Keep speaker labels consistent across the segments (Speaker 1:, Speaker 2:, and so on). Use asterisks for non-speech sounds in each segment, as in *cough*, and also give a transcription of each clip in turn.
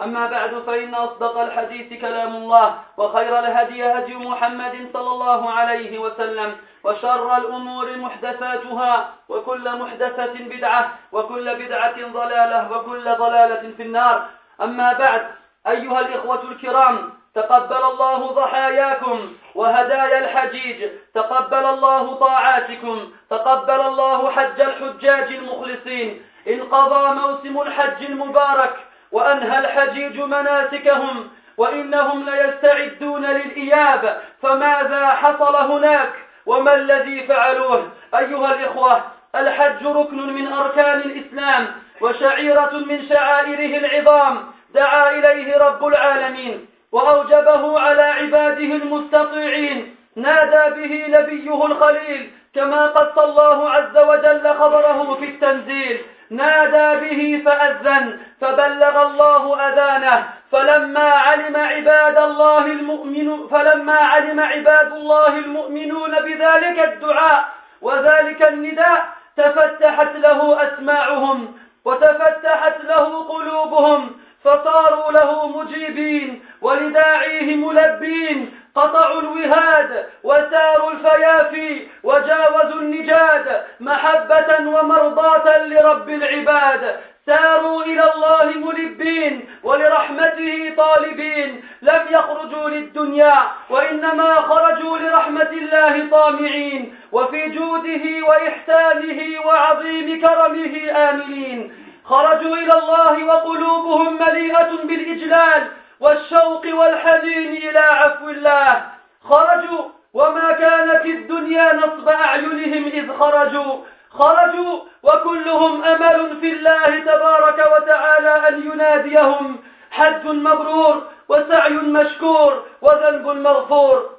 Speaker 1: أما بعد فإن أصدق الحديث كلام الله وخير الهدي هدي محمد صلى الله عليه وسلم وشر الأمور محدثاتها وكل محدثة بدعة وكل بدعة ضلالة وكل ضلالة في النار. أما بعد أيها الإخوة الكرام تقبل الله ضحاياكم وهدايا الحجيج تقبل الله طاعاتكم تقبل الله حج الحجاج المخلصين. انقضى موسم الحج المبارك وأنهى الحجيج مناسكهم وإنهم ليستعدون للإياب فماذا حصل هناك؟ وما الذي فعلوه؟ أيها الإخوة الحج ركن من أركان الإسلام وشعيرة من شعائره العظام دعا إليه رب العالمين وأوجبه على عباده المستطيعين نادى به نبيه الخليل كما قص الله عز وجل خبره في التنزيل. نادى به فأذن فبلغ الله أذانه فلما علم عباد الله المؤمن فلما علم عباد الله المؤمنون بذلك الدعاء وذلك النداء تفتحت له أسماعهم وتفتحت له قلوبهم فصاروا له مجيبين ولداعيه ملبين قطعوا الوهاد وساروا الفيافي وجاوزوا النجاد محبة ومرضاة لرب العباد. ساروا إلى الله ملبين ولرحمته طالبين. لم يخرجوا للدنيا وإنما خرجوا لرحمة الله طامعين. وفي جوده وإحسانه وعظيم كرمه آمنين. خرجوا إلى الله وقلوبهم مليئة بالإجلال. والشوق والحزين إلى عفو الله. خرجوا وما كانت الدنيا نصب أعينهم إذ خرجوا. خرجوا وكلهم أمل في الله تبارك وتعالى أن يناديهم. حج مبرور وسعي مشكور وذنب مغفور.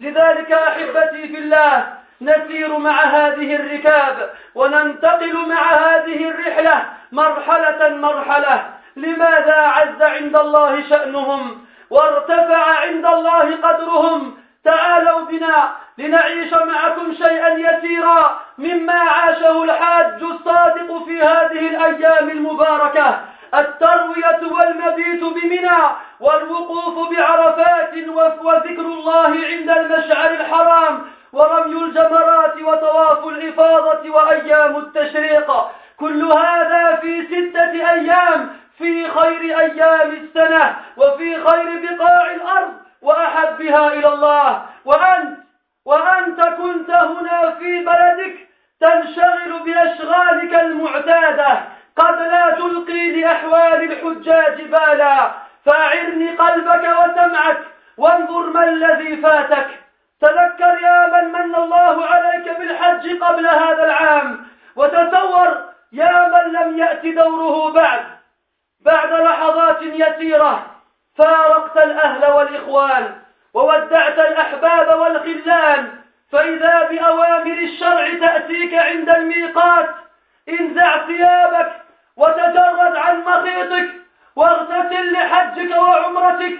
Speaker 1: لذلك أحبتي في الله نسير مع هذه الركاب وننتقل مع هذه الرحلة مرحلة مرحلة. لماذا عز عند الله شأنهم وارتفع عند الله قدرهم؟ تعالوا بنا لنعيش معكم شيئا يسيرا مما عاشه الحاج الصادق في هذه الأيام المباركة. التروية والمبيت بمنى والوقوف بعرفات وذكر الله عند المشعر الحرام ورمي الجمرات وطواف الإفاضة وأيام التشريق. كل هذا في ستة أيام في خير أيام السنة وفي خير بقاع الأرض وأحبها إلى الله. وأنت وأنت كنت هنا في بلدك تنشغل بأشغالك المعتادة. قد لا تلقي لأحوال الحجاج بالا. فأعرني قلبك وسمعك وانظر ما الذي فاتك. تذكر يا من من الله عليك بالحج قبل هذا العام. وتصور يا من لم يأت دوره بعد. بعد لحظات يسيرة فارقت الأهل والإخوان وودعت الأحباب والخلان فإذا بأوامر الشرع تأتيك عند الميقات انزع ثيابك وتجرد عن مخيطك واغتسل لحجك وعمرتك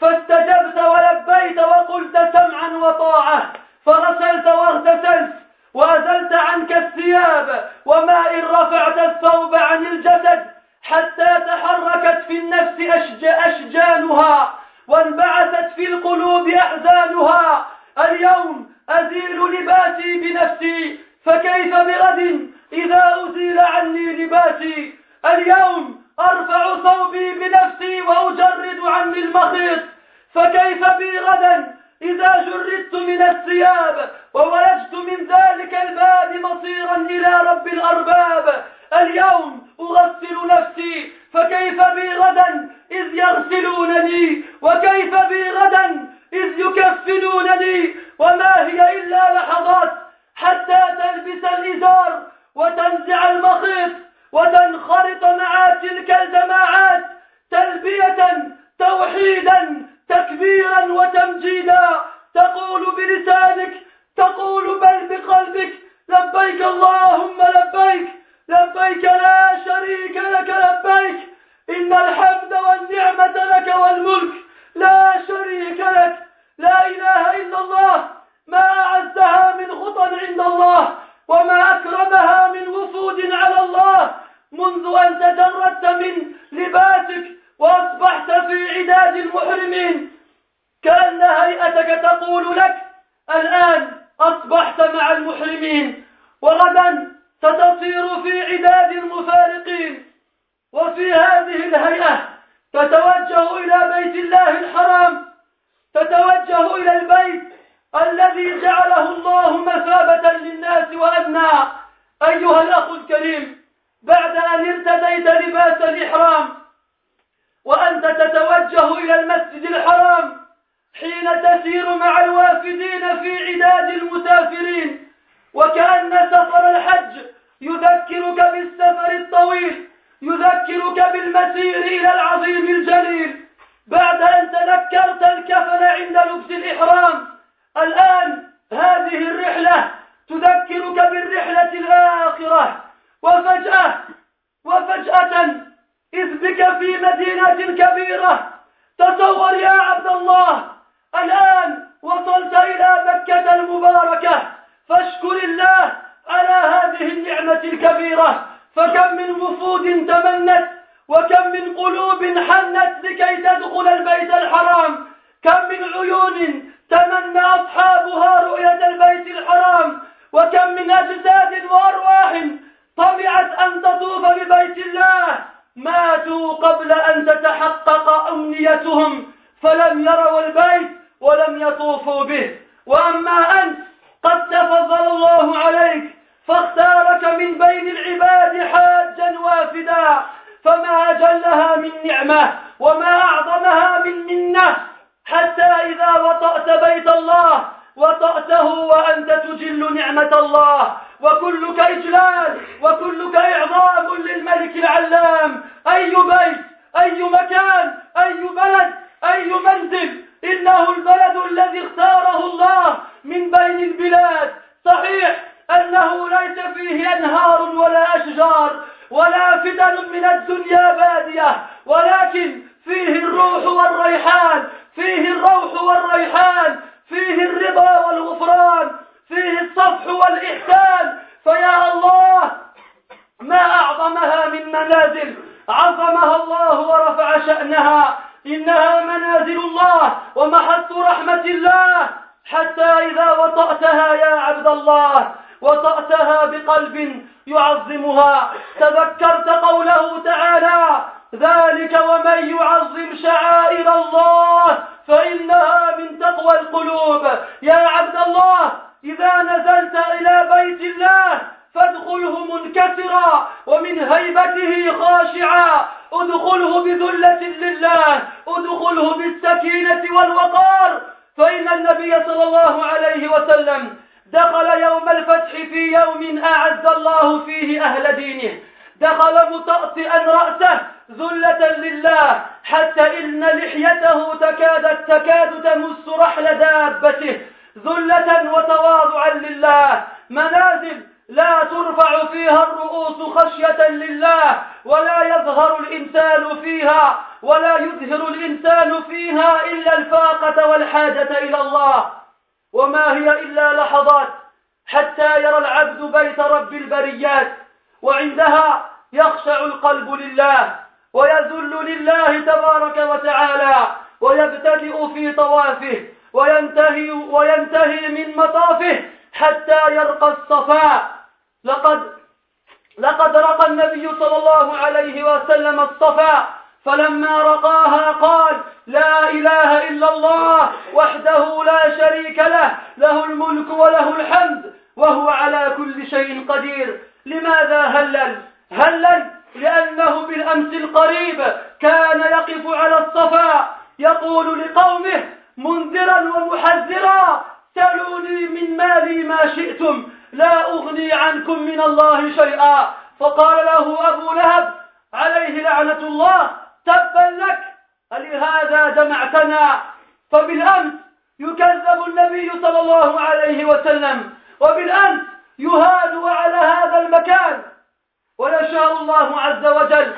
Speaker 1: فاستجبت ولبيت وقلت سمعا وطاعة فغسلت واغتسلت وأزلت عنك الثياب وما إن رفعت الثوب عن الجسد حتى تحركت في النفس أشجانها وانبعثت في القلوب أحزانها. اليوم أزيل لباسي بنفسي فكيف بغد إذا أزيل عني لباسي؟ اليوم أرفع ثوبي بنفسي وأجرد عني المخيط فكيف بي غدا إذا جردت من الثياب؟ وولجت من ذلك الباب اليوم أغسل نفسي فكيف بي غدا إذ يغسلونني؟ وكيف بي غدا إذ يكفنونني؟ وما هي إلا لحظات حتى تلبس الإزار وتنزع المخيط وتنخرط مع تلك الجماعات تلبية توحيدا تكبيرا وتمجيدا. تقول بلسانك تقول بل بقلبك لبيك اللهم لبيك. لبيك لا شريك لك لبيك إن الحمد والنعمة لك والملك لا شريك لك لا إله إلا الله ما أعزها من خطى عند الله وما أكرمها من وفود على الله منذ أن تجردت من لباسك وأصبحت في عداد المحرمين. كأن هيئتك تقول لك الآن أصبحت مع المحرمين وغدا ستصير في عداد المفارقين وفي هذه الهيئة تتوجه إلى بيت الله الحرام تتوجه إلى البيت الذي جعله الله مثابة للناس وأمنا أيها الأخ الكريم بعد أن ارتديت لباس الإحرام وأنت تتوجه إلى المسجد الحرام حين تسير مع الوافدين في عداد المسافرين وكأن سفر الحج يذكرك بالسفر الطويل يذكرك بالمسير إلى العظيم الجليل. بعد أن تذكرت الكفن عند لبس الإحرام الآن هذه الرحلة تذكرك بالرحلة الآخرة. وفجأة وفجأة إذ بك في مدينة كبيرة. تصور يا عبد الله الآن وصلت إلى مكة المباركة. فاشكر الله على هذه النعمة الكبيرة. فكم من وفود تمنت وكم من قلوب حنت لكي تدخل البيت الحرام. كم من عيون تمنى أصحابها رؤية البيت الحرام. وكم من أجساد وأرواح طمعت أن تطوف ببيت الله. ماتوا قبل أن تتحقق أمنيتهم فلم يروا البيت ولم يطوفوا به. وأما أنت قد تفضل الله عليك فاختارك من بين العباد حاجا وافدا فما أجلها من نعمة وما أعظمها من منة حتى إذا وطأت بيت الله وطأته وأنت تجل نعمة الله وكلك إجلال وكلك إعظام للملك العلام. أي بيت أي مكان أي بلد أي منزل إنه البلد الذي اختاره الله. من بين البلاد. صحيح أنه ليس فيه أنهار ولا أشجار ولا فتن من الدنيا بادية ولكن فيه الروح والريحان فيه الروح والريحان فيه الرضا والغفران فيه الصفح والإحسان. فيا الله ما أعظمها من منازل؟ عظمها الله ورفع شأنها. إنها منازل الله ومحط رحمة الله. حتى إذا وطأتها يا عبد الله وطأتها بقلب يعظمها. تذكرت قوله تعالى ذلك ومن يعظم شعائر الله فإنها من تقوى القلوب. يا عبد الله إذا نزلت إلى بيت الله فادخله منكسرا ومن هيبته خاشعا. ادخله بذلة لله ادخله بالسكينة والوقار فإن النبي صلى الله عليه وسلم دخل يوم الفتح في يوم أعز الله فيه أهل دينه. دخل مطأطئا رأسه ذلة لله حتى إن لحيته تكادت تكاد تمس رحل دابته. ذلة وتواضعا لله. منازل لا ترفع فيها الرؤوس خشية لله ولا يظهر الإنسان فيها ولا يظهر الإنسان فيها إلا الفاقة والحاجة إلى الله. وما هي إلا لحظات حتى يرى العبد بيت رب البريات وعندها يخشع القلب لله ويذل لله تبارك وتعالى ويبتدئ في طوافه وينتهي, وينتهي من مطافه حتى يرقى الصفاء. لقد لقد رقى النبي صلى الله عليه وسلم الصفا فلما رقاها قال لا إله إلا الله وحده لا شريك له له الملك وله الحمد وهو على كل شيء قدير. لماذا هلل؟ هلل لأنه بالأمس القريب كان يقف على الصفا يقول لقومه منذرا ومحذرا سلوني من مالي ما شئتم لا أغني عنكم من الله شيئا. فقال له أبو لهب عليه لعنة الله تبا لك ألهذا جمعتنا؟ فبالأمس يكذب النبي صلى الله عليه وسلم وبالأمس يهاد على هذا المكان. ويشاء الله عز وجل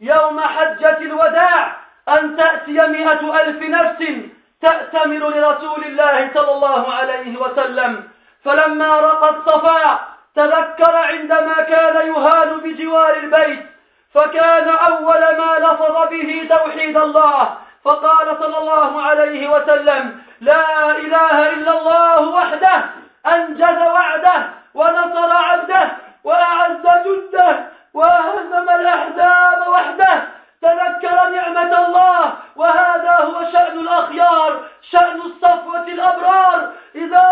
Speaker 1: يوم حجة الوداع أن تأتي مئة ألف نفس تأتمر لرسول الله صلى الله عليه وسلم. فلما رقى الصفا تذكر عندما كان يهان بجوار البيت فكان أول ما لفظ به توحيد الله فقال صلى الله عليه وسلم لا إله إلا الله وحده أنجز وعده ونصر عبده وأعز جده وهزم الأحزاب وحده تذكر نعمة الله وهذا هو شأن الأخيار شأن الصفوة الأبرار إذا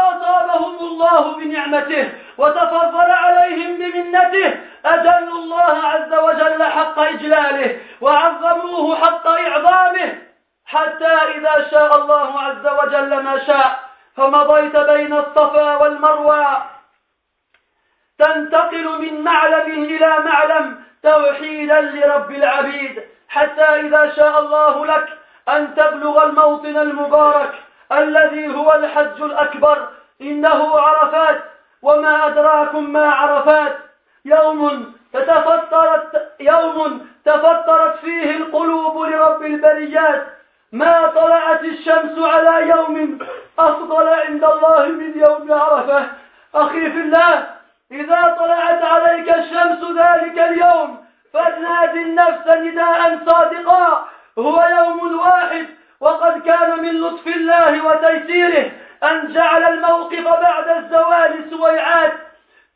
Speaker 1: أصابهم الله بنعمته وتفضل عليهم بمنته. أجلوا الله عز وجل حق إجلاله وعظموه حق إعظامه. حتى إذا شاء الله عز وجل ما شاء فمضيت بين الصفا والمروى. تنتقل من معلم إلى معلم توحيدا لرب العبيد. حتى إذا شاء الله لك أن تبلغ الموطن المبارك الذي هو الحج الأكبر إنه عرفات وما أدراكم ما عرفات. يوم تتفطرت يوم تفطرت فيه القلوب لرب البريات. ما طلعت الشمس على يوم أفضل عند الله من يوم عرفة. أخي في الله إذا طلعت عليك الشمس ذلك اليوم فنادي النفس نداء صادقا. هو يوم واحد وقد كان من لطف الله وتيسيره. أن جعل الموقف بعد الزوال سويعات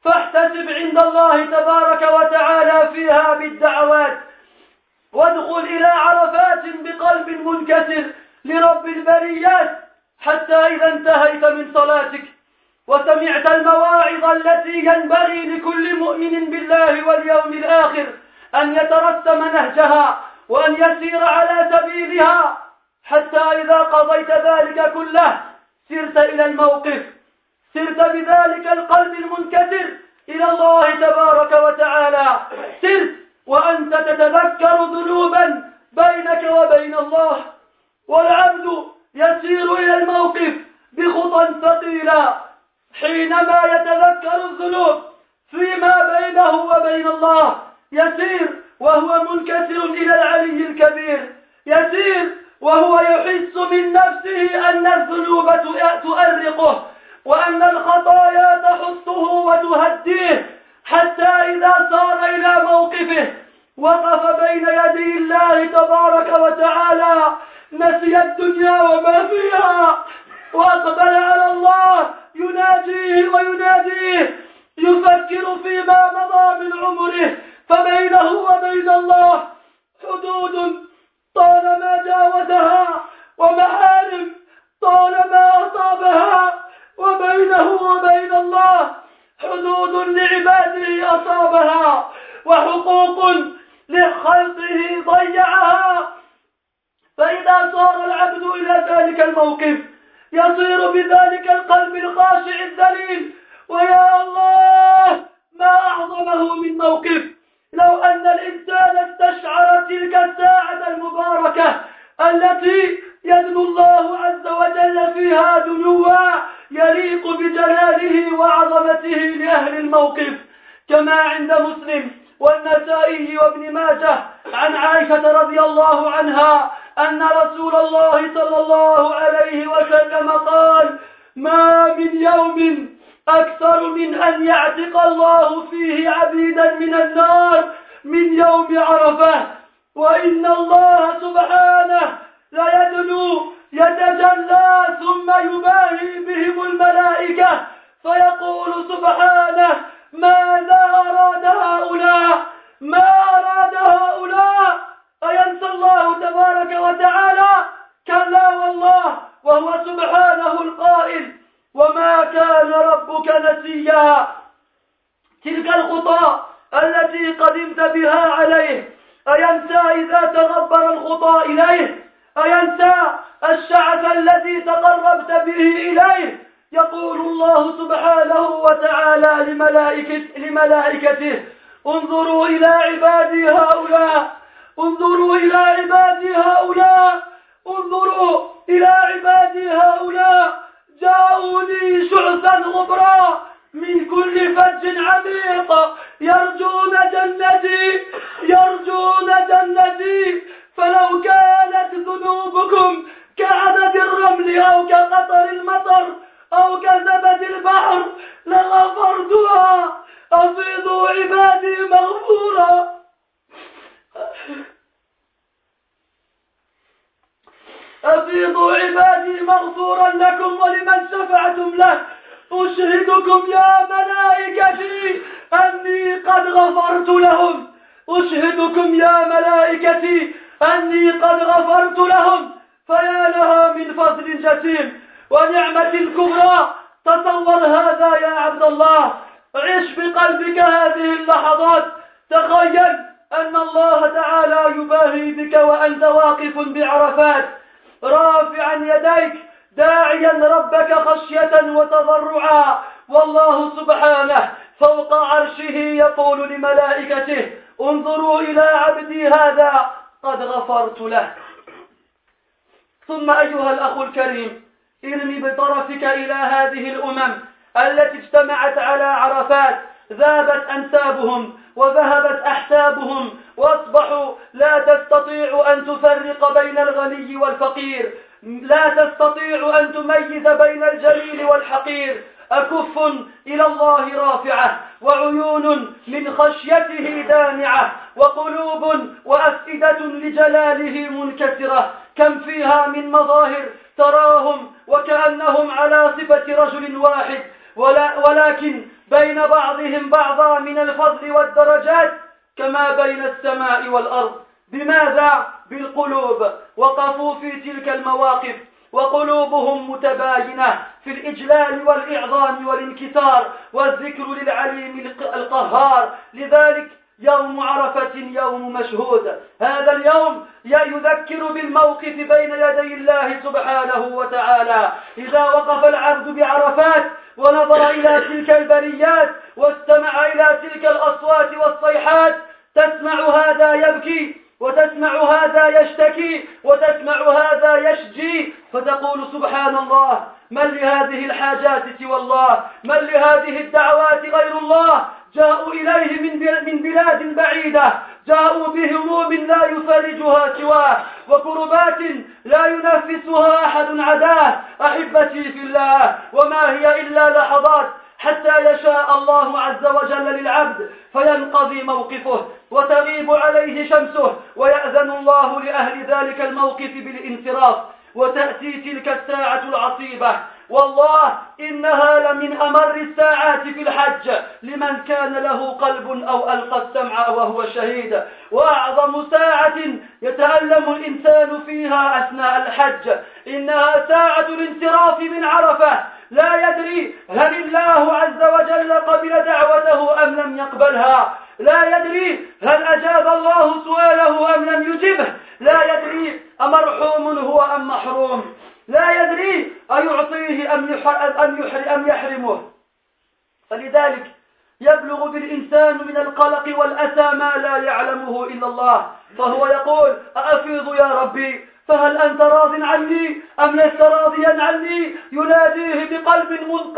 Speaker 1: فاحتسب عند الله تبارك وتعالى فيها بالدعوات. وادخل إلى عرفات بقلب منكسر لرب البريات حتى إذا انتهيت من صلاتك وسمعت المواعظ التي ينبغي لكل مؤمن بالله واليوم الآخر أن يترسم نهجها وأن يسير على سبيلها حتى إذا قضيت ذلك كله سرت إلى الموقف. سرت بذلك القلب المنكسر إلى الله تبارك وتعالى. سرت وأنت تتذكر ذنوبا بينك وبين الله. والعبد يسير إلى الموقف بخطى ثقيلة. حينما يتذكر الذنوب فيما بينه وبين الله يسير وهو منكسر إلى العلي الكبير. يسير وهو يحس من نفسه أن الذنوب تؤرقه وأن الخطايا تحطه وتهديه حتى إذا صار إلى موقفه. وقف بين يدي الله تبارك وتعالى نسي الدنيا وما فيها. وأقبل على الله يناجيه ويناديه يفكر فيما مضى من عمره. فبينه وبين الله حدود طالما جاوزها ومحارم طالما أصابها وبينه وبين الله حدود لعباده أصابها وحقوق لخلقه ضيعها. فإذا صار العبد إلى ذلك الموقف يصير بذلك القلب الخاشع الذليل ويا الله ما أعظمه من موقف لو أن الإنسان استشعر تلك الساعة المباركة التي يدنو الله عز وجل فيها دنوا يليق بجلاله وعظمته لأهل الموقف كما عند مسلم والنسائي وابن ماجه عن عائشة رضي الله عنها أن رسول الله صلى الله عليه وسلم قال ما من يوم أكثر من أن يعتق الله فيه عبيدا من النار من يوم عرفة وإن الله سبحانه ليدنو يتجلى ثم يباهي بهم الملائكة فيقول سبحانه ماذا أراد هؤلاء ما أراد هؤلاء أينسى الله تبارك وتعالى كلا والله وهو سبحانه القائل وما كان ربك نسيا تلك الخطى التي قدمت بها عليه أينسى إذا تغبر الخطى إليه أينسى الشعث الذي تقربت به إليه يقول الله سبحانه وتعالى لملائكة لملائكته انظروا إلى عبادي هؤلاء انظروا إلى عبادي هؤلاء انظروا إلى عبادي هؤلاء جاءوني شعثا غبرا من كل فج عميق. يرجون جنتي يرجون جنتي. فلو كانت ذنوبكم كعدد الرمل أو كقطر المطر أو كزبد البحر لغفرتها. أفيضوا عبادي مغفورا. أفيضوا عبادي مغفورا لكم ولمن شفعتم له. أشهدكم يا ملائكتي أني قد غفرت لهم. أشهدكم يا ملائكتي أني قد غفرت لهم. فيا لها من فضل جسيم ونعمة كبرى. تصور هذا يا عبد الله. عش بقلبك هذه اللحظات. تخيل أن الله تعالى يباهي بك وأنت واقف بعرفات. رافعا يديك داعيا ربك خشية وتضرعا. والله سبحانه فوق عرشه يقول لملائكته انظروا إلى عبدي هذا قد غفرت له. ثم أيها الأخ الكريم ارمي بطرفك إلى هذه الأمم التي اجتمعت على عرفات ذابت أنسابهم وذهبت أحسابهم وأصبحوا لا تستطيع أن تفرق بين الغني والفقير لا تستطيع أن تميز بين الجليل والحقير. أكف إلى الله رافعة وعيون من خشيته دامعة وقلوب وأفئدة لجلاله منكسرة. كم فيها من مظاهر تراهم وكأنهم على صفة رجل واحد ولا ولكن بين بعضهم بعضا من الفضل والدرجات كما بين السماء والأرض. بماذا؟ بالقلوب. وقفوا في تلك المواقف. وقلوبهم متباينة في الإجلال والإعظام والانكسار والذكر للعليم القهار. لذلك يوم عرفة يوم مشهود. هذا اليوم يذكر بالموقف بين يدي الله سبحانه وتعالى. إذا وقف العبد بعرفات ونظر إلى تلك البريات واستمع إلى تلك الأصوات والصيحات تسمع هذا يبكي وتسمع هذا يشتكي وتسمع هذا يشجي. فتقول سبحان الله من لهذه الحاجات سوى الله؟ من لهذه الدعوات غير الله؟ جاءوا إليه من من بلاد بعيدة. جاءوا بهموم لا يفرجها سواه. وكربات لا ينفسها أحد عداه أحبتي في الله. وما هي إلا لحظات حتى يشاء الله عز وجل للعبد فينقضي موقفه. وتغيب عليه شمسه. ويأذن الله لأهل ذلك الموقف بالانصراف وتأتي تلك الساعة العصيبة. والله إنها لمن أمر الساعات في الحج. لمن كان له قلب أو ألقى السمع وهو شهيد. وأعظم ساعة يتألم الإنسان فيها أثناء الحج. إنها ساعة الانصراف من عرفة. لا يدري هل الله عز وجل قبل دعوته أم لم يقبلها. لا يدري هل أجاب الله سؤاله أم لم يجبه. لا يدري أمرحوم هو أم محروم. لا يدري أيعطيه أم, أم يحرمه. فلذلك يبلغ بالإنسان من القلق والأسى ما لا يعلمه إلا الله. فهو يقول أأفيض يا ربي؟ فهل أنت راض عني؟ أم لست راضيا عني؟ يناديه بقلب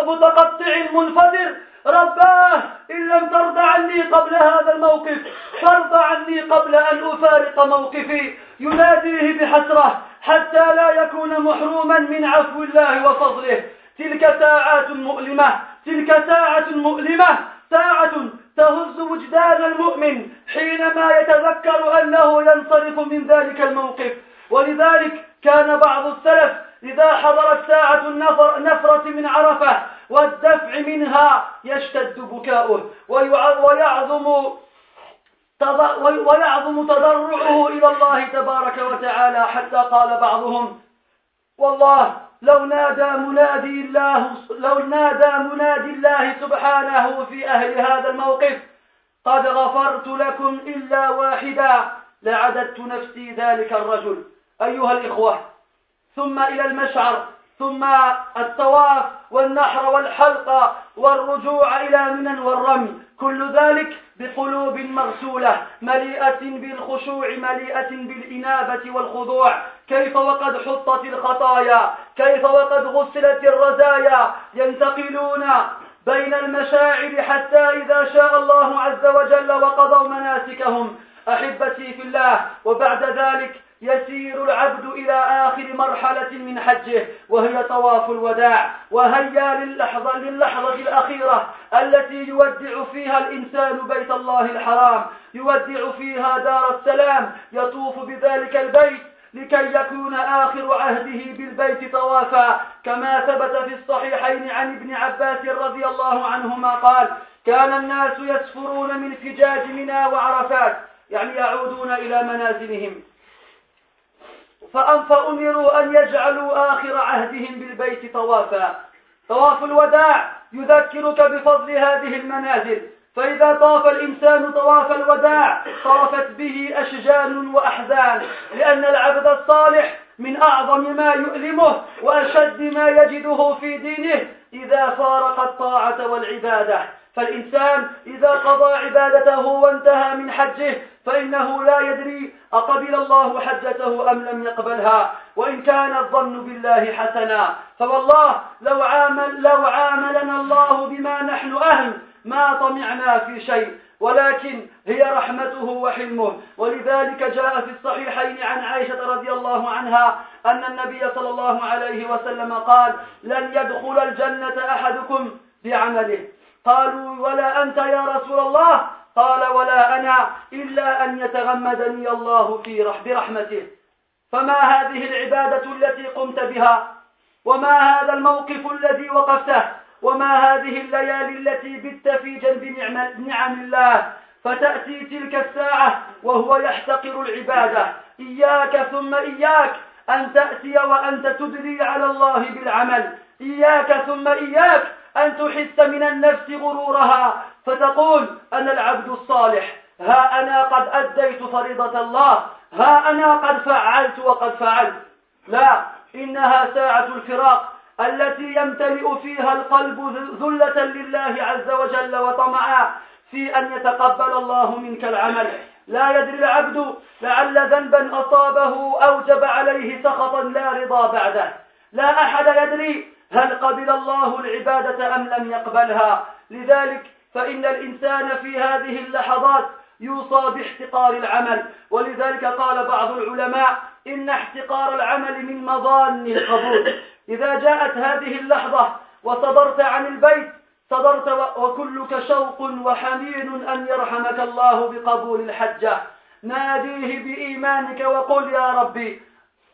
Speaker 1: متقطع منفذر رباه إن لم ترضى عني قبل هذا الموقف فارضى عني قبل أن أفارق موقفي. يناديه بحسرة حتى لا يكون محروما من عفو الله وفضله. تلك ساعات مؤلمة. تلك ساعة مؤلمة. ساعة تهز وجدان المؤمن حينما يتذكر أنه ينصرف من ذلك الموقف. ولذلك كان بعض السلف إذا حضرت ساعة النفر نفرة من عرفة والدفع منها يشتد بكاؤه. ويعظم ويعظم تضرعه إلى الله تبارك وتعالى حتى قال بعضهم والله لو نادى منادي الله لو نادى منادي الله سبحانه في أهل هذا الموقف قد غفرت لكم إلا واحدا لعددت نفسي ذلك الرجل. أيها الإخوة ثم إلى المشعر ثم الطواف والنحر والحلقة والرجوع إلى منى والرمي كل ذلك بقلوب مغسولة مليئة بالخشوع مليئة بالإنابة والخضوع. كيف وقد حطت الخطايا؟ كيف وقد غسلت الرزايا؟ ينتقلون بين المشاعر حتى إذا شاء الله عز وجل وقضوا مناسكهم. أحبتي في الله وبعد ذلك يسير العبد إلى آخر مرحلة من حجه وهي طواف الوداع وهيا للحظة, للحظة الأخيرة التي يودع فيها الإنسان بيت الله الحرام يودع فيها دار السلام يطوف بذلك البيت لكي يكون آخر عهده بالبيت طوافا. كما ثبت في الصحيحين عن ابن عباس رضي الله عنهما قال كان الناس يسفرون من فجاج منى وعرفات يعني يعودون إلى منازلهم. فأمروا أن يجعلوا آخر عهدهم بالبيت طوافا. طواف الوداع يذكرك بفضل هذه المنازل. فإذا طاف الإنسان طواف الوداع طافت به أشجان وأحزان لأن العبد الصالح من أعظم ما يؤلمه وأشد ما يجده في دينه إذا فارق الطاعة والعبادة. فالإنسان إذا قضى عبادته وانتهى من حجه فإنه لا يدري أقبل الله حجته أم لم يقبلها وإن كان الظن بالله حسنا فوالله لو, عامل لو عاملنا الله بما نحن أهل ما طمعنا في شيء ولكن هي رحمته وحلمه. ولذلك جاء في الصحيحين عن عائشة رضي الله عنها أن النبي صلى الله عليه وسلم قال لن يدخل الجنة أحدكم بعمله. قالوا ولا أنت يا رسول الله؟ قال ولا أنا إلا أن يتغمدني الله في رح برحمته. فما هذه العبادة التي قمت بها؟ وما هذا الموقف الذي وقفته؟ وما هذه الليالي التي بت في جنب نعم, نعم الله؟ فتأتي تلك الساعة وهو يحتقر العبادة. إياك ثم إياك أن تأتي وأنت تدلي على الله بالعمل. إياك ثم إياك أن تحس من النفس غرورها فتقول أنا العبد الصالح. ها أنا قد أديت فريضة الله. ها أنا قد فعلت وقد فعلت. لا إنها ساعة الفراق التي يمتلئ فيها القلب ذلة لله عز وجل وطمعا في أن يتقبل الله منك العمل. لا يدري العبد لعل ذنبا أصابه أوجب عليه سخطا لا رضا بعده. لا أحد يدري هل قبل الله العبادة أم لم يقبلها؟ لذلك فإن الإنسان في هذه اللحظات يوصى باحتقار العمل. ولذلك قال بعض العلماء إن احتقار العمل من مظان القبول. إذا جاءت هذه اللحظة وصدرت عن البيت صدرت وكلك شوق وحنين أن يرحمك الله بقبول الحجة. ناديه بإيمانك وقل يا ربي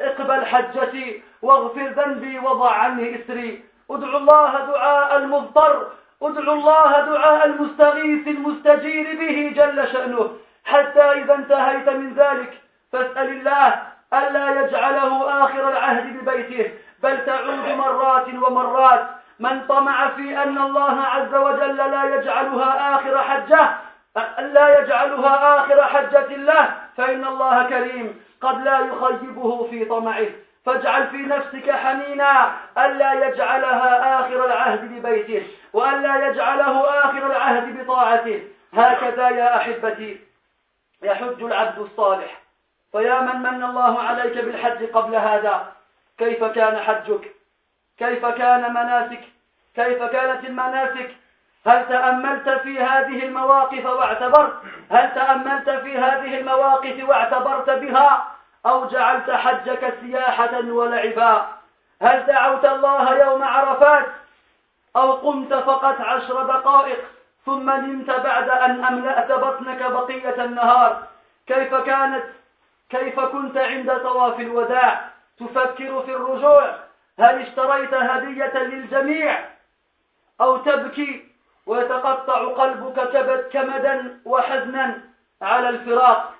Speaker 1: اقبل حجتي واغفر ذنبي وضع عني إسري. ادعو الله دعاء المضطر. ادعو الله دعاء المستغيث المستجير به جل شأنه. حتى إذا انتهيت من ذلك فاسأل الله ألا يجعله آخر العهد ببيته. بل تعود مرات ومرات. من طمع في أن الله عز وجل لا يجعلها آخر حجة لا يجعلها آخر حجة الله فإن الله كريم. قد لا يخيبه في طمعه. فاجعل في نفسك حنينا ألا يجعلها آخر العهد ببيته وألا يجعله آخر العهد بطاعته. هكذا يا أحبتي يحج العبد الصالح. فيا من من الله عليك بالحج قبل هذا؟ كيف كان حجك؟ كيف كان مناسك؟ كيف كانت المناسك؟ هل تأملت في هذه المواقف واعتبرت؟ هل تأملت في هذه المواقف واعتبرت بها؟ أو جعلت حجك سياحة ولعبا. هل دعوت الله يوم عرفات؟ أو قمت فقط عشر دقائق ثم نمت بعد أن أملأت بطنك بقية النهار. كيف كانت؟ كيف كنت عند طواف الوداع؟ تفكر في الرجوع؟ هل اشتريت هدية للجميع؟ أو تبكي ويتقطع قلبك كبد كمدا وحزنا على الفراق؟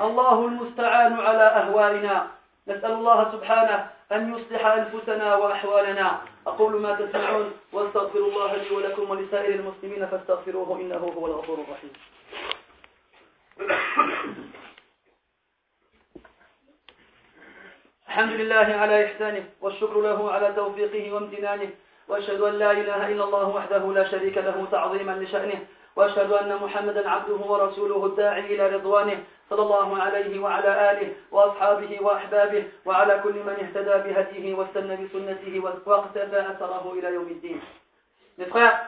Speaker 1: الله المستعان على أهوالنا نسأل الله سبحانه أن يصلح أنفسنا وأحوالنا. أقول ما تسمعون وأستغفر الله لي ولكم ولسائر المسلمين فاستغفروه إنه هو الغفور الرحيم. الحمد لله على إحسانه والشكر له على توفيقه وامتنانه وأشهد أن لا إله إلا الله وحده لا شريك له تعظيما لشأنه وأشهد أن محمدا عبده ورسوله الداعي إلى رضوانه صلى الله عليه وعلى آله وأصحابه وأحبابه وعلى كل من اهتدى بهديه واستنى بسنته واقتفى أثره إلى يوم الدين Mes frères,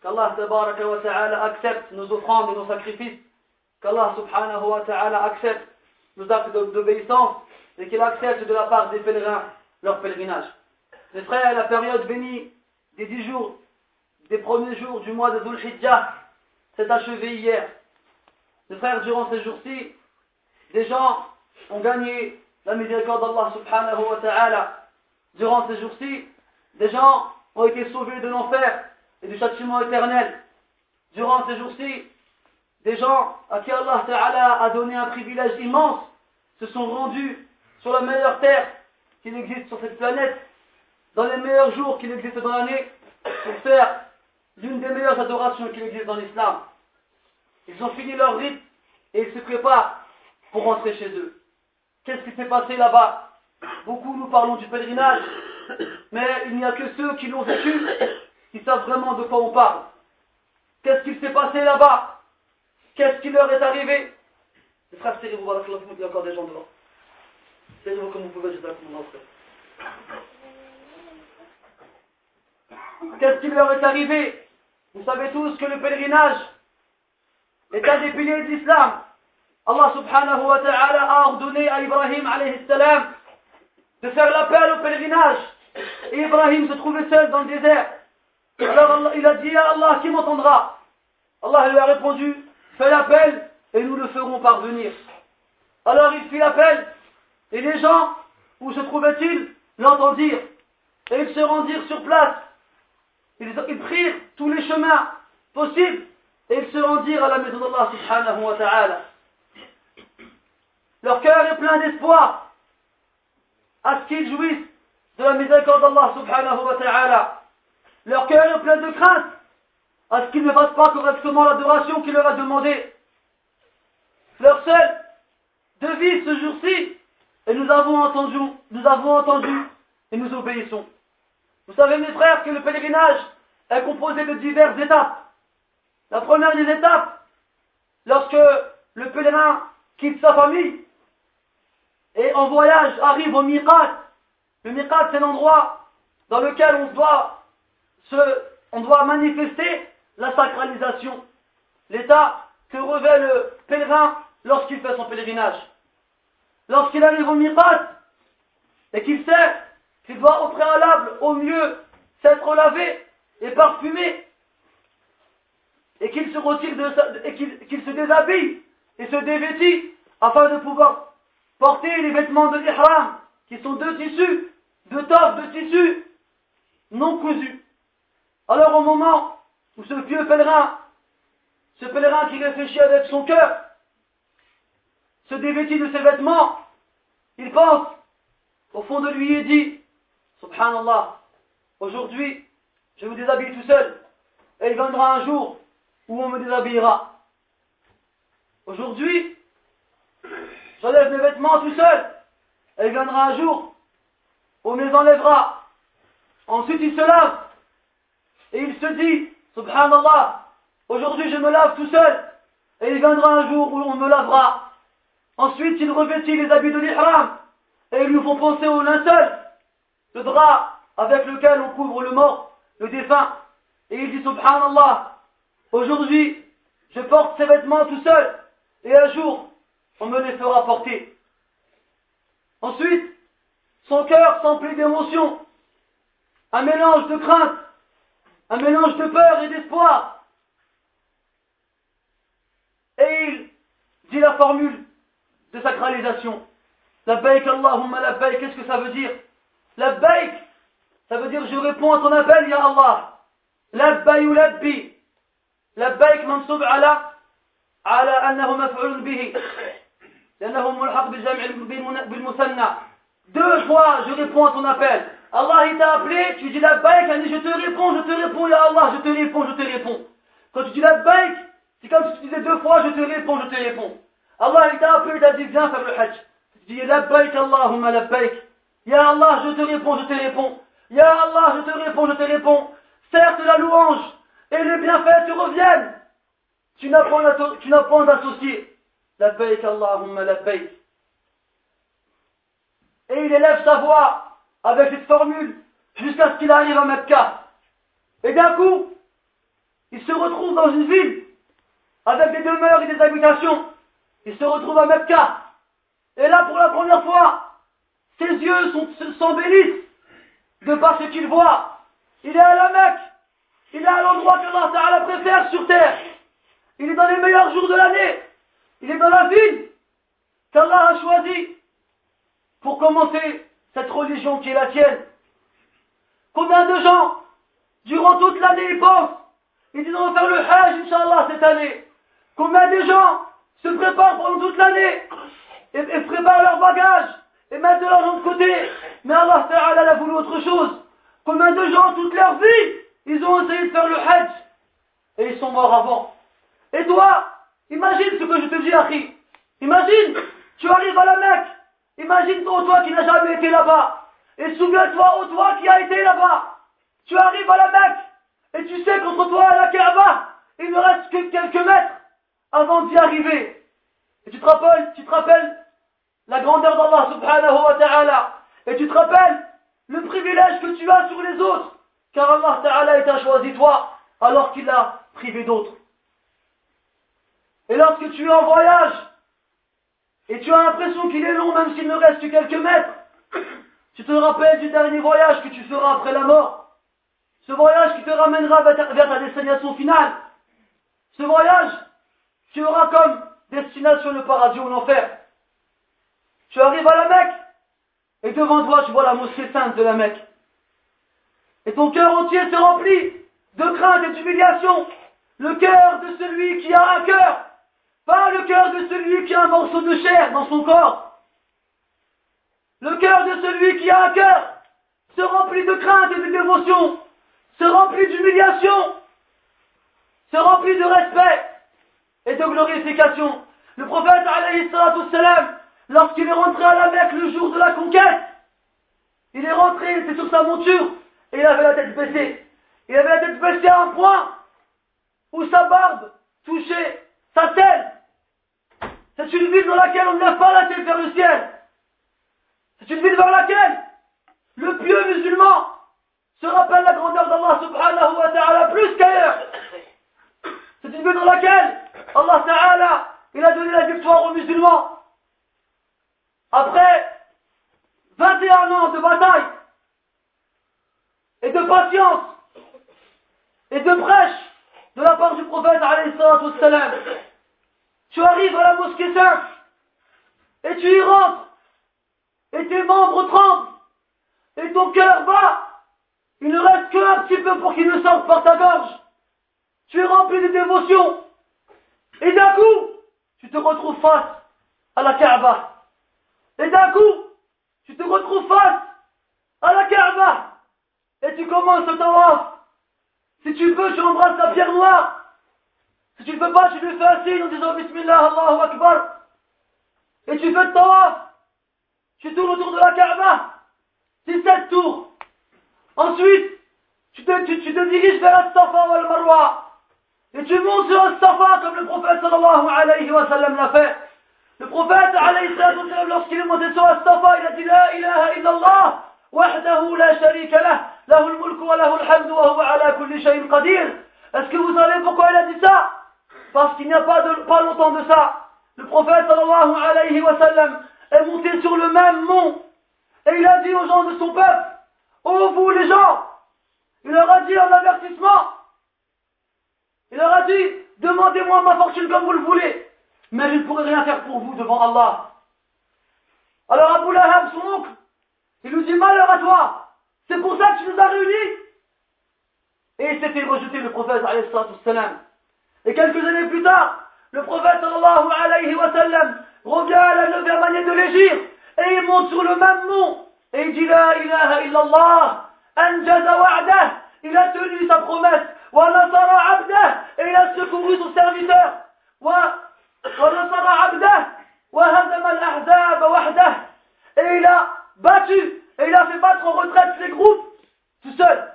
Speaker 1: qu'Allah wa ta'ala accepte nos offrandes et nos sacrifices, qu'Allah subhanahu wa ta'ala accepte nos actes d'obéissance et qu'il accepte de la part des pèlerins leur pèlerinage. Mes frères, la période bénie des dix jours, des premiers jours du mois de Dhul Hijjah s'est achevée hier. Mes frères, durant ces jours-ci, des gens ont gagné la miséricorde d'Allah subhanahu wa ta'ala. Durant ces jours-ci, des gens ont été sauvés de l'enfer et du châtiment éternel. Durant ces jours-ci, des gens à qui Allah ta'ala a donné un privilège immense se sont rendus sur la meilleure terre qu'il existe sur cette planète, dans les meilleurs jours qu'il existe dans l'année, pour faire l'une des meilleures adorations qu'il existe dans l'islam. Ils ont fini leur rite et ils se préparent pour rentrer chez eux. Qu'est-ce qui s'est passé là-bas? Beaucoup nous parlons du pèlerinage, mais il n'y a que ceux qui l'ont vécu qui savent vraiment de quoi on parle. Qu'est-ce qui s'est passé là-bas? Qu'est-ce qui leur est arrivé? Les frères, serrez-vous, il y a encore des gens devant. Serrez-vous vous je Qu'est-ce qui leur est arrivé? Vous savez tous que le pèlerinage est un des piliers de l'islam. Allah subhanahu wa ta'ala a ordonné à Ibrahim alayhi salam de faire l'appel au pèlerinage. Et Ibrahim se trouvait seul dans le désert. Alors il a dit à Allah qui m'entendra? Allah lui a répondu fais l'appel et nous le ferons parvenir. Alors il fit l'appel et les gens, où se trouvaient-ils, l'entendirent. Et ils se rendirent sur place. Ils, prirent tous les chemins possibles et ils se rendirent à la maison d'Allah subhanahu wa ta'ala. Leur cœur est plein d'espoir à ce qu'ils jouissent de la miséricorde d'Allah subhanahu wa ta'ala. Leur cœur est plein de crainte à ce qu'ils ne fassent pas correctement l'adoration qu'il leur a demandé. Leur seul devise ce jour-ci, et nous avons entendu, nous avons entendu et nous obéissons. Vous savez mes frères que le pèlerinage est composé de diverses étapes. La première des étapes, lorsque le pèlerin quitte sa famille et en voyage arrive au Miqat. Le Miqat, c'est l'endroit dans lequel on doit, se, on doit manifester la sacralisation, l'état que revêt le pèlerin lorsqu'il fait son pèlerinage. Lorsqu'il arrive au Miqat et qu'il sait qu'il doit au préalable, au mieux, s'être lavé et parfumé, et qu'il se retire et qu'il se déshabille et se dévêtit afin de pouvoir porter les vêtements de l'ihram, qui sont de tissus, de toffes, de tissus, non cousus. Alors au moment où ce vieux pèlerin, ce pèlerin qui réfléchit avec son cœur, se dévêtit de ses vêtements, il pense au fond de lui et dit, Subhanallah, aujourd'hui, je vous déshabille tout seul, et il viendra un jour où on me déshabillera. Aujourd'hui, j'enlève mes vêtements tout seul. Et il viendra un jour où on les enlèvera. Ensuite, il se lave. Et il se dit, Subhanallah, aujourd'hui je me lave tout seul. Et il viendra un jour où on me lavera. Ensuite, il revêtit les habits de l'ihram. Et ils lui font penser au linceul, le drap avec lequel on couvre le mort, le défunt. Et il dit, Subhanallah, aujourd'hui, je porte ces vêtements tout seul. Et un jour, on me les fera porter. Ensuite, son cœur s'emplit d'émotions, un mélange de crainte, un mélange de peur et d'espoir. Et il dit la formule de sacralisation. La la qu'est-ce que ça veut dire? La baik, ça veut dire je réponds à ton appel, Ya Allah. La baik ou la bi. La baik mansoub ala, ala annahu maf'ul bihi. Deux fois, je réponds à ton appel. Allah, il t'a appelé, tu dis la baik, il dit je te réponds, je te réponds, ya Allah, je te réponds, je te réponds. Quand tu dis la baik, c'est comme si tu disais deux fois, je te réponds, je te réponds. Allah, il t'a appelé, il t'a dit viens faire le hajj. Tu dis la baik, Allahumma la baik. Ya Allah, je te réponds, je te réponds. Ya Allah, je te réponds, je te réponds. Certes, la louange et le bienfait te reviennent. Tu n'as pas d'associé. La paix, Allahumma la paix. Et il élève sa voix avec cette formule jusqu'à ce qu'il arrive à Mecca. Et d'un coup, il se retrouve dans une ville avec des demeures et des habitations. Il se retrouve à Mecca. Et là, pour la première fois, ses yeux s'embellissent de par ce qu'il voit. Il est à la Mecque. Il est à l'endroit que Allah préfère sur terre. Il est dans les meilleurs jours de l'année. Il est dans la ville qu'Allah a choisie pour commencer cette religion qui est la tienne. Combien de gens, durant toute l'année, ils pensent, ils disent on va faire le Hajj, Inch'Allah, cette année. Combien de gens se préparent pendant toute l'année et, préparent leurs bagages et mettent de l'argent de côté. Mais Allah Ta'ala a voulu autre chose. Combien de gens, toute leur vie, ils ont essayé de faire le Hajj et ils sont morts avant. Et toi, imagine ce que je te dis, Akhi. Imagine, tu arrives à la Mecque. Imagine toi, toi qui n'as jamais été là-bas. Et souviens-toi, oh toi qui as été là-bas. Tu arrives à la Mecque. Et tu sais qu'entre toi et la Kaaba, il ne reste que quelques mètres avant d'y arriver. Et tu te rappelles, tu te rappelles la grandeur d'Allah subhanahu wa ta'ala. Et tu te rappelles le privilège que tu as sur les autres. Car Allah ta'ala t'a choisi toi alors qu'il a privé d'autres. Et lorsque tu es en voyage, et tu as l'impression qu'il est long même s'il ne reste que quelques mètres, *coughs* tu te rappelles du dernier voyage que tu feras après la mort. Ce voyage qui te ramènera vers ta destination finale. Ce voyage qui aura comme destination le paradis ou l'enfer. Tu arrives à la Mecque, et devant toi tu vois la mosquée sainte de la Mecque. Et ton cœur entier se remplit de crainte et d'humiliation. Le cœur de celui qui a un cœur pas le cœur de celui qui a un morceau de chair dans son corps. Le cœur de celui qui a un cœur se remplit de crainte et de dévotion, se remplit d'humiliation, se remplit de respect et de glorification. Le prophète, alayhi salam, lorsqu'il est rentré à la Mecque le jour de la conquête, il est rentré, il était sur sa monture, et il avait la tête baissée. Il avait la tête baissée à un point où sa barbe touchait sa tête. C'est une ville dans laquelle on lève pas la tête vers le ciel. C'est une ville vers laquelle le pieux musulman se rappelle la grandeur d'Allah subhanahu wa ta'ala plus qu'ailleurs. C'est une ville dans laquelle Allah ta'ala il a donné la victoire aux musulmans. Après 21 ans de bataille et de patience et de prêche de la part du prophète salam tu arrives à la mosquée sainte et tu y rentres et tes membres tremblent et ton cœur bat. Il ne reste qu'un petit peu pour qu'il ne sorte par ta gorge. Tu es rempli de dévotion. Et d'un coup, tu te retrouves face à la Kaaba. Et d'un coup, tu te retrouves face à la Kaaba. Et tu commences le tawaf. Si tu veux, tu embrasses la pierre noire. Si tu ne peux pas, tu lui fais un signe en disant Bismillah, Allahu Akbar. Et tu fais le tawaf. Tu tournes autour de la Kaaba. C'est sept tours. Ensuite, tu te, diriges vers la Safa ou le Marwa. Et tu montes sur le Safa comme le prophète sallallahu alayhi wa sallam l'a fait. Le prophète wa lorsqu'il est monté sur le Safa, il a dit La ilaha illallah. وحده لا شريك له له الملك وله الحمد وهو على كل شيء قدير Est-ce que vous savez pourquoi il a dit ça parce qu'il n'y a pas, de, pas longtemps de ça, le prophète sallallahu alayhi wa sallam est monté sur le même mont et il a dit aux gens de son peuple, ô vous les gens, il leur a dit en avertissement, il leur a dit, demandez-moi ma fortune comme vous le voulez, mais je ne pourrai rien faire pour vous devant Allah. Alors Abu Lahab, son oncle, il nous dit malheur à toi, c'est pour ça que tu nous as réunis. Et il s'était rejeté le prophète. Et quelques années plus tard, le prophète sallallahu revient à la neuvième année de l'Égypte. Et il monte sur le même mont. Et il dit La ilaha illallah, anjaza wa'dah, il a tenu sa promesse, wa nasara abdah, et il a secouru son serviteur, wa ونصر عبده وهزم الأحزاب et il a battu et il a fait battre en retraite ses groupes tout seul.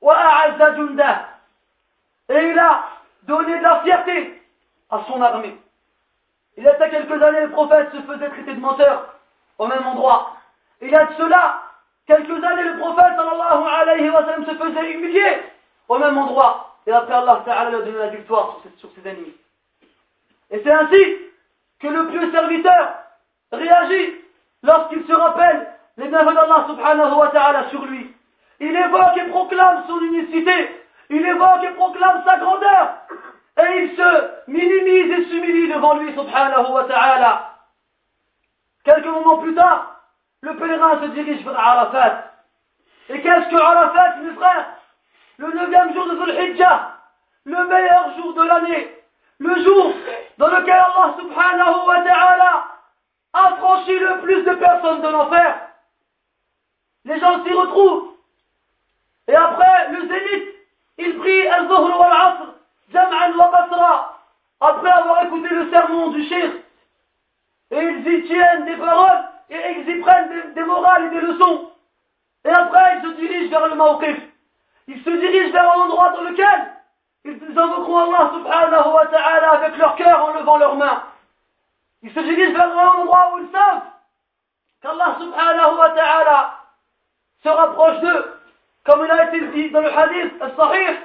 Speaker 1: وأعز جنده. Et il a donné de la fierté à son armée. Il y a quelques années le prophète se faisait traiter de menteur au même endroit. Il y a de cela quelques années le prophète sallallahu alayhi wa sallam se faisait humilier au même endroit. Et après Allah Ta'ala lui a donné la victoire sur ses ennemis. Et c'est ainsi que le pieux serviteur réagit lorsqu'il se rappelle les bienfaits d'Allah subhanahu wa ta'ala sur lui. Il évoque et proclame son unicité. Il évoque et proclame sa grandeur. Et il se minimise et s'humilie devant lui subhanahu wa ta'ala. Quelques moments plus tard, le pèlerin se dirige vers Arafat. Et qu'est-ce que Arafat, mes frères? Le neuvième jour de Dhul le meilleur jour de l'année, le jour dans lequel Allah subhanahu wa ta'ala a franchi le plus de personnes de l'enfer. Les gens s'y retrouvent. Et après le zénith, il prie al-Zuhr wal-Asr, Jam'an wa Basra, après avoir écouté le sermon du shir. Et ils y tiennent des paroles et ils y prennent des, morales et des leçons. Et après, ils se dirigent vers le Mawqif. Ils se dirigent vers un endroit dans lequel ils invoqueront Allah subhanahu wa ta'ala avec leur cœur en levant leurs mains. Ils se dirigent vers un endroit où ils savent qu'Allah subhanahu wa ta'ala se rapproche d'eux. Comme il a été dit dans le hadith al-sahih,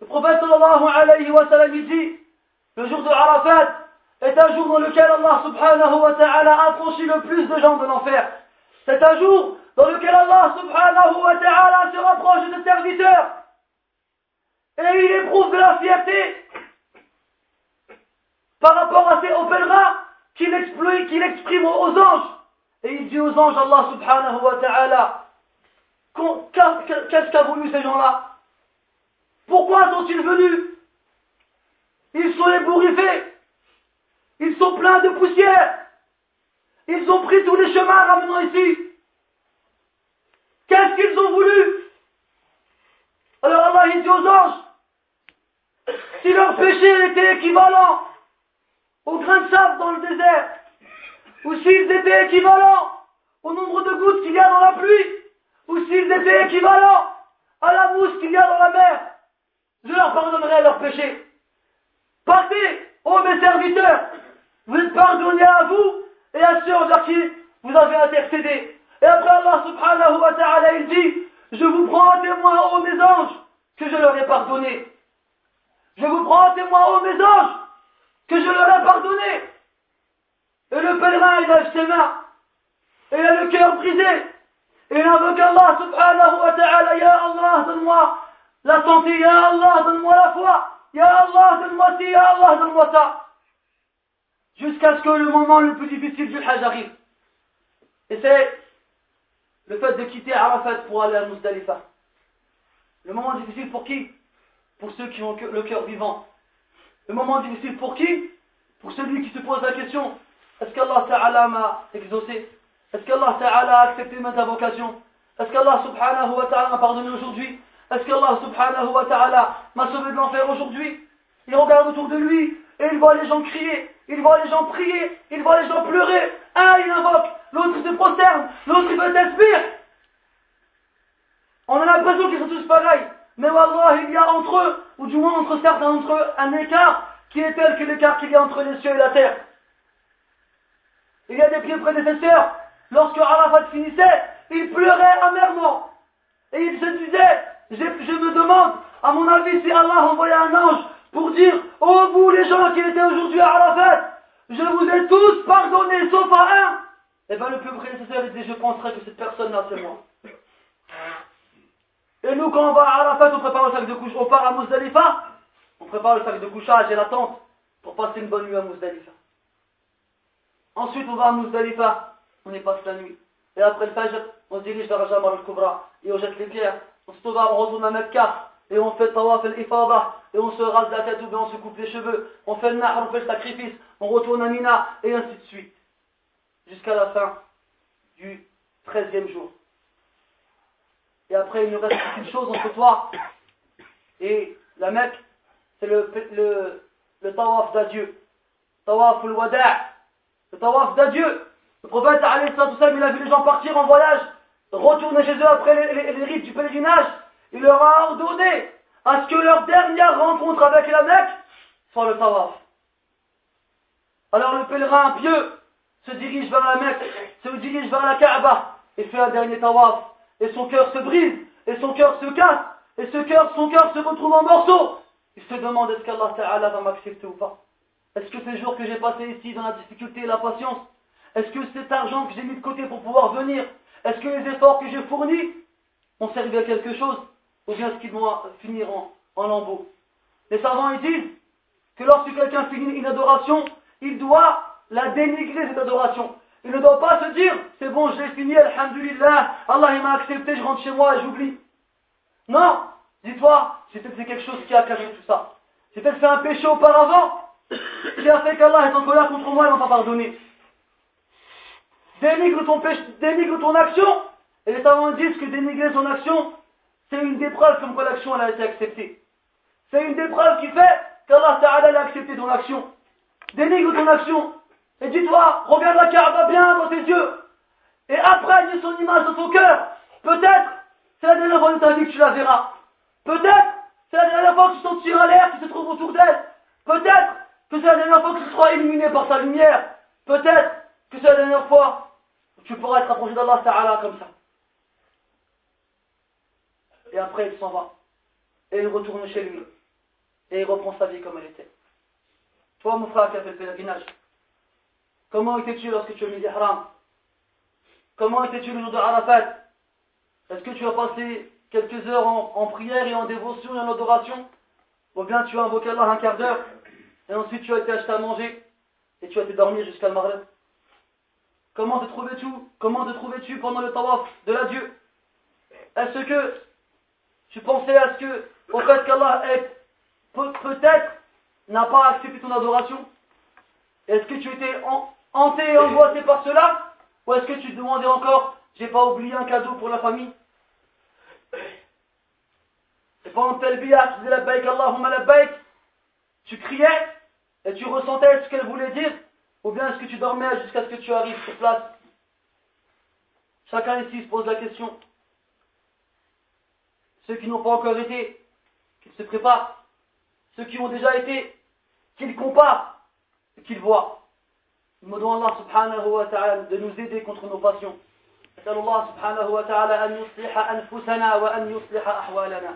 Speaker 1: le prophète sallallahu alayhi wa sallam dit, le jour de Arafat, est un jour dans lequel Allah subhanahu wa ta'ala a franchi le plus de gens de l'enfer. C'est un jour dans lequel Allah subhanahu wa ta'ala se rapproche de ses serviteurs. Et il éprouve de la fierté par rapport à ses, aux pèlerins qu'il exprime aux anges. Et il dit aux anges, Allah subhanahu wa ta'ala, qu'est-ce qu'a voulu ces gens-là? Pourquoi sont-ils venus? Ils sont ébouriffés ils sont pleins de poussière. Ils ont pris tous les chemins ramenant ici. Qu'est-ce qu'ils ont voulu? Alors Allah il dit aux anges, si leur péché était équivalent au grain de sable dans le désert, ou s'ils étaient équivalents au nombre de gouttes qu'il y a dans la pluie, ou s'ils étaient équivalents à la mousse qu'il y a dans la mer, je leur pardonnerai leurs péchés. Partez, ô mes serviteurs, vous êtes pardonné à vous et à ceux envers qui vous avez intercédé. Et après Allah subhanahu wa ta'ala, il dit, je vous prends à témoin, ô mes anges, que je leur ai pardonné. Je vous prends à témoin, ô mes anges, que je leur ai pardonné. Et le pèlerin, il lève ses mains, et il a le cœur brisé, et il invoque Allah subhanahu wa ta'ala, Ya Allah, donne-moi la santé, Ya Allah, donne-moi la foi, Ya Allah, donne-moi ci, Ya Allah, donne-moi ça jusqu'à ce que le moment le plus difficile du Hajj arrive. Et c'est le fait de quitter Arafat pour aller à Muzdalifa. Le moment difficile pour qui? Pour ceux qui ont le cœur vivant. Le moment difficile pour qui? Pour celui qui se pose la question est-ce qu'Allah Ta'ala m'a exaucé? Est-ce qu'Allah Ta'ala a accepté ma invocations Est-ce qu'Allah Subhanahu wa Ta'ala m'a pardonné aujourd'hui? Est-ce qu'Allah Subhanahu wa Ta'ala m'a sauvé de l'enfer aujourd'hui? Il regarde autour de lui et il voit les gens crier il voit les gens prier, il voit les gens pleurer. Un, il invoque, l'autre se prosterne, l'autre il veut t'inspirer. On a l'impression qu'ils sont tous pareils. Mais Wallah, il y a entre eux, ou du moins entre certains d'entre eux, un écart qui est tel que l'écart qu'il y a entre les cieux et la terre. Il y a des pieds prédécesseurs, lorsque Arafat finissait, il pleurait amèrement. Et il se disait, je, je me demande, à mon avis, si Allah envoyait un ange pour dire, oh vous les gens qui étaient aujourd'hui à Arafat, je vous ai tous pardonné sauf à un. Et eh bien le plus prédécesseur dit, je penserai que cette personne-là c'est moi. Et nous quand on va à Arafat, on prépare le sac de couchage, on part à Mousdalifa, on prépare le sac de couchage et la tente pour passer une bonne nuit à Mousdalifa. Ensuite on va à Mousdalifa, on y passe la nuit. Et après le Fajr, on se dirige vers Jamar al-Kubra et on jette les pierres. On se trouve on retourne à Mekka et on fait tawaf al-ifada, et on se rase la tête ou bien on se coupe les cheveux, on fait le nahr, on fait le sacrifice, on retourne à Mina, et ainsi de suite. Jusqu'à la fin du 13e jour. Et après, il nous reste une chose entre toi et la Mecque, c'est le, le, le tawaf d'adieu. Tawaf al-wada' le tawaf d'adieu. Le prophète, a vu les gens partir en voyage, retourner chez eux après les rites du pèlerinage, il leur a ordonné à ce que leur dernière rencontre avec la Mecque soit le tawaf. Alors le pèlerin pieux se dirige vers la Mecque, se dirige vers la Kaaba et fait un dernier tawaf. Et son cœur se brise, et son cœur se casse, et ce cœur, son cœur se retrouve en morceaux. Il se demande est-ce qu'Allah va m'accepter ou pas? Est-ce que ces jours que j'ai passés ici dans la difficulté et la patience, est-ce que cet argent que j'ai mis de côté pour pouvoir venir, est-ce que les efforts que j'ai fournis ont servi à quelque chose Ou bien est-ce qu'ils vont finir en, en lambeaux? Les savants disent que lorsque quelqu'un finit une adoration, il doit la dénigrer cette adoration. Il ne doit pas se dire, c'est bon, je l'ai fini, alhamdulillah, Allah il m'a accepté, je rentre chez moi et j'oublie. Non, dis-toi, c'est peut-être quelque chose qui a caché tout ça. C'est peut-être fait un péché auparavant qui a fait qu'Allah est en colère contre moi et ne m'a pas pardonné. Dénigre ton, péché, dénigre ton action, et les savants disent que dénigrer son action, c'est une des preuves comme quoi l'action a été acceptée. C'est une des preuves qui fait qu'Allah Ta'ala a accepté ton action. Dénigre ton action. Et dis-toi, regarde la Kaaba bien dans tes yeux. Et après, son image dans ton cœur. Peut-être, c'est la dernière fois de ta vie que tu la verras. Peut-être, c'est la dernière fois que tu sentiras l'air qui se trouve autour d'elle. Peut-être que c'est la dernière fois que tu seras illuminé par sa lumière. Peut-être que c'est la dernière fois que tu pourras être approché d'Allah Ta'ala comme ça. Et après, il s'en va. Et il retourne chez lui. Et il reprend sa vie comme elle était. Toi, mon frère qui a fait le pèlerinage, comment étais-tu lorsque tu as mis des haram? Comment étais-tu le jour de Arafat? Est-ce que tu as passé quelques heures en, prière et en dévotion et en adoration? Ou bien tu as invoqué Allah un quart d'heure et ensuite tu as été acheté à manger et tu as été dormir jusqu'à le Maghreb? Comment te trouvais-tu? Comment te trouvais-tu pendant le tawaf de l'adieu? Est-ce que tu pensais à ce que, au fait qu'Allah peut-être n'a pas accepté ton adoration? Est-ce que tu étais hanté et angoissé par cela Ou est-ce que tu te demandais encore, j'ai pas oublié un cadeau pour la famille? Et pendant tel billard, tu disais la baik, Allahumma la baik, tu criais et tu ressentais ce qu'elle voulait dire Ou bien est-ce que tu dormais jusqu'à ce que tu arrives sur place? Chacun ici se pose la question. Ceux qui n'ont pas encore été, qu'ils se préparent ceux qui ont déjà été, qu'ils comparent qu'ils voient. Demandons Allah subhanahu wa ta'ala de nous aider contre nos passions. نسأل الله سبحانه وتعالى أن يصلح أنفسنا وأن يصلح أحوالنا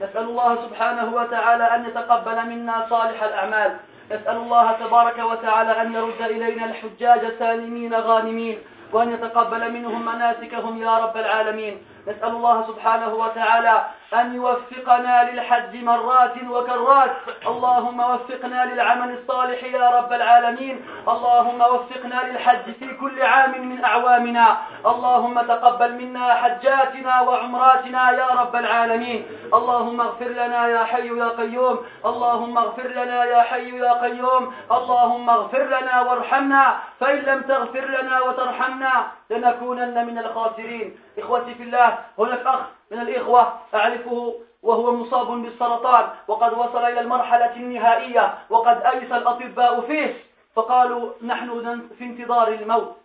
Speaker 1: نسأل الله سبحانه وتعالى أن يتقبل منا صالح الأعمال نسأل الله تبارك وتعالى أن يرد إلينا الحجاج سالمين غانمين وأن يتقبل منهم مناسكهم يا رب العالمين نسأل الله سبحانه وتعالى أن يوفقنا للحج مرات وكرات. اللهم وفقنا للعمل الصالح يا رب العالمين. اللهم وفقنا للحج في كل عام من أعوامنا. اللهم تقبل منا حجاتنا وعمراتنا يا رب العالمين. اللهم اغفر لنا يا حي يا قيوم. اللهم اغفر لنا يا حي يا قيوم. اللهم اغفر لنا وارحمنا. فإن لم تغفر لنا وترحمنا لنكونن من الخاسرين. إخوتي في الله هناك أخ من الإخوة أعرفه وهو مصاب بالسرطان وقد وصل إلى المرحلة النهائية وقد أيس الأطباء فيه فقالوا نحن في انتظار الموت.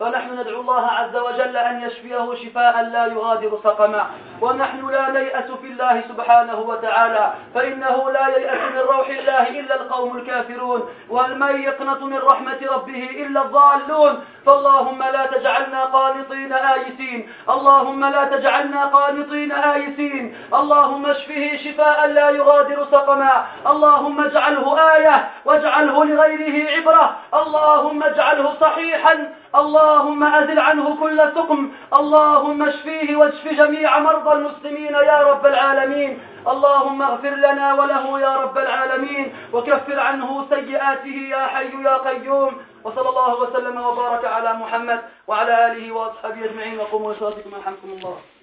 Speaker 1: فنحن ندعو الله عز وجل أن يشفيه شفاء لا يغادر سقما. ونحن لا نيأس في الله سبحانه وتعالى. فإنه لا ييأس من روح الله إلا القوم الكافرون. ومن يقنط من رحمة ربه إلا الضالون. فاللهم لا تجعلنا قانطين آيسين. اللهم لا تجعلنا قانطين آيسين. اللهم اشفه شفاء لا يغادر سقما. اللهم اجعله آية. واجعله لغيره عبرة. اللهم اجعله صحيحا. اللهم أزل عنه كل سقم. اللهم اشفيه واشف جميع مرضى المسلمين يا رب العالمين. اللهم اغفر لنا وله يا رب العالمين. وكفر عنه سيئاته يا حي يا قيوم. وصلى الله وسلم وبارك على محمد وعلى آله وأصحابه أجمعين. وقوموا لصلاتكم الحمد الله.